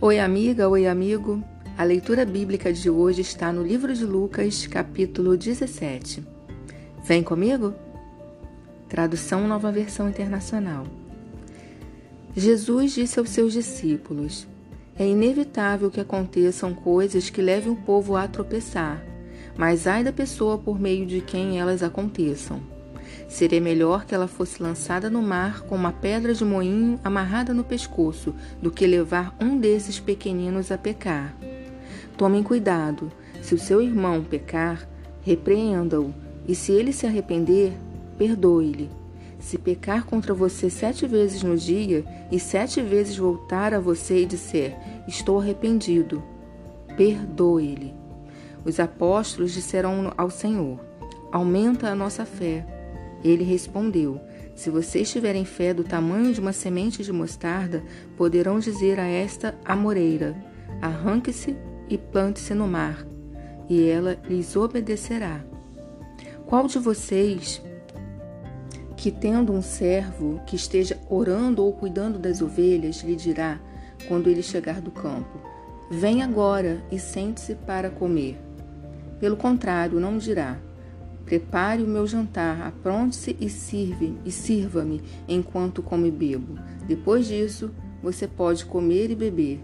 Oi, amiga, oi, amigo. A leitura bíblica de hoje está no livro de Lucas, capítulo 17. Vem comigo? Tradução Nova Versão Internacional. Jesus disse aos seus discípulos: É inevitável que aconteçam coisas que levem o povo a tropeçar, mas ai da pessoa por meio de quem elas aconteçam. Seria melhor que ela fosse lançada no mar com uma pedra de moinho amarrada no pescoço do que levar um desses pequeninos a pecar. Tomem cuidado. Se o seu irmão pecar, repreenda-o, e se ele se arrepender, perdoe-lhe. Se pecar contra você sete vezes no dia e sete vezes voltar a você e disser: Estou arrependido, perdoe-lhe. Os apóstolos disseram ao Senhor: Aumenta a nossa fé. Ele respondeu: Se vocês tiverem fé do tamanho de uma semente de mostarda, poderão dizer a esta amoreira: Arranque-se e plante-se no mar, e ela lhes obedecerá. Qual de vocês que, tendo um servo que esteja orando ou cuidando das ovelhas, lhe dirá, quando ele chegar do campo: Vem agora e sente-se para comer? Pelo contrário, não dirá: Prepare o meu jantar, apronte-se e sirve e sirva-me enquanto como e bebo. Depois disso, você pode comer e beber.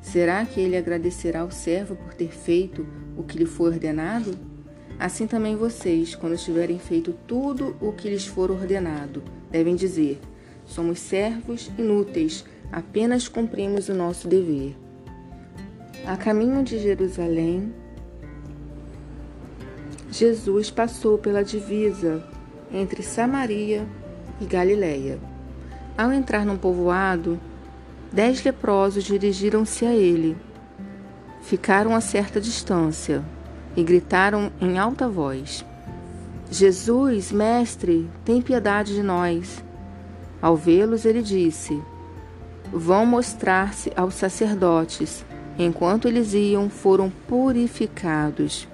Será que ele agradecerá ao servo por ter feito o que lhe foi ordenado? Assim também vocês, quando tiverem feito tudo o que lhes for ordenado, devem dizer: Somos servos inúteis, apenas cumprimos o nosso dever. A caminho de Jerusalém, Jesus passou pela divisa entre Samaria e Galiléia. Ao entrar num povoado, dez leprosos dirigiram-se a ele. Ficaram a certa distância e gritaram em alta voz: Jesus, mestre, tem piedade de nós. Ao vê-los, ele disse: Vão mostrar-se aos sacerdotes. Enquanto eles iam, foram purificados.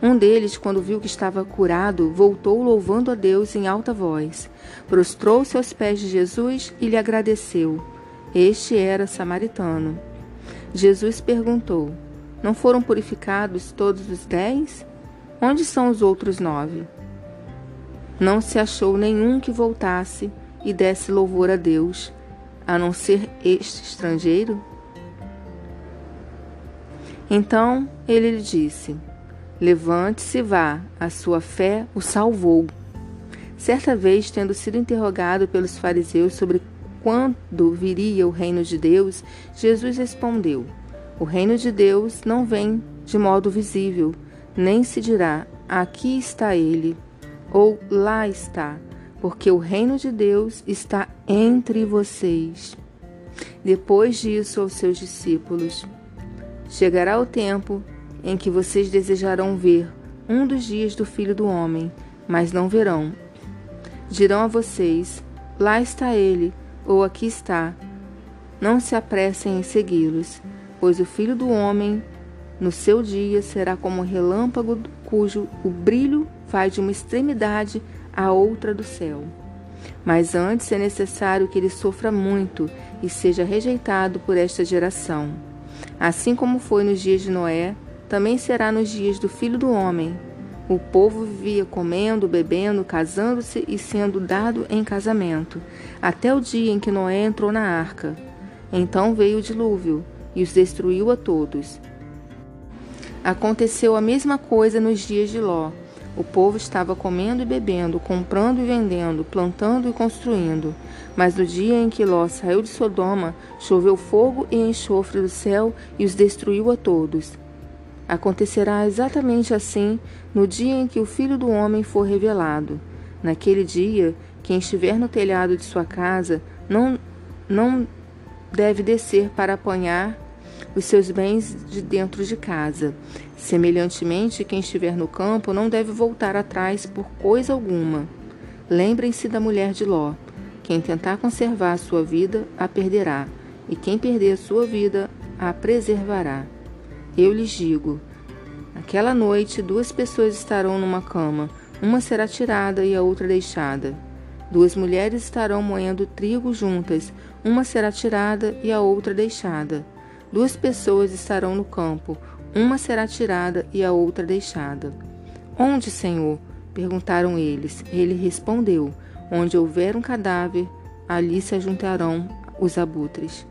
Um deles, quando viu que estava curado, voltou louvando a Deus em alta voz. Prostrou-se aos pés de Jesus e lhe agradeceu. Este era samaritano. Jesus perguntou: Não foram purificados todos os dez? Onde são os outros nove? Não se achou nenhum que voltasse e desse louvor a Deus, a não ser este estrangeiro? Então ele lhe disse: Levante-se e vá, a sua fé o salvou. Certa vez, tendo sido interrogado pelos fariseus sobre quando viria o reino de Deus, Jesus respondeu: O reino de Deus não vem de modo visível, nem se dirá: aqui está ele, ou lá está, porque o reino de Deus está entre vocês. Depois disso, aos seus discípulos: Chegará o tempo em que vocês desejarão ver um dos dias do Filho do Homem, mas não verão. Dirão a vocês: Lá está ele, ou aqui está. Não se apressem em segui-los, pois o Filho do Homem, no seu dia, será como um relâmpago cujo o brilho vai de uma extremidade à outra do céu. Mas antes é necessário que ele sofra muito e seja rejeitado por esta geração. Assim como foi nos dias de Noé, também será nos dias do filho do homem. O povo vivia comendo, bebendo, casando-se e sendo dado em casamento, até o dia em que Noé entrou na arca. Então veio o dilúvio e os destruiu a todos. Aconteceu a mesma coisa nos dias de Ló. O povo estava comendo e bebendo, comprando e vendendo, plantando e construindo. Mas no dia em que Ló saiu de Sodoma, choveu fogo e enxofre do céu e os destruiu a todos. Acontecerá exatamente assim no dia em que o Filho do Homem for revelado. Naquele dia, quem estiver no telhado de sua casa não, não deve descer para apanhar os seus bens de dentro de casa. Semelhantemente, quem estiver no campo não deve voltar atrás por coisa alguma. Lembrem-se da mulher de Ló. Quem tentar conservar a sua vida, a perderá, e quem perder a sua vida, a preservará. Eu lhes digo: aquela noite duas pessoas estarão numa cama, uma será tirada e a outra deixada. Duas mulheres estarão moendo trigo juntas, uma será tirada e a outra deixada. Duas pessoas estarão no campo, uma será tirada e a outra deixada. Onde, Senhor? perguntaram eles. Ele respondeu: Onde houver um cadáver, ali se juntarão os abutres.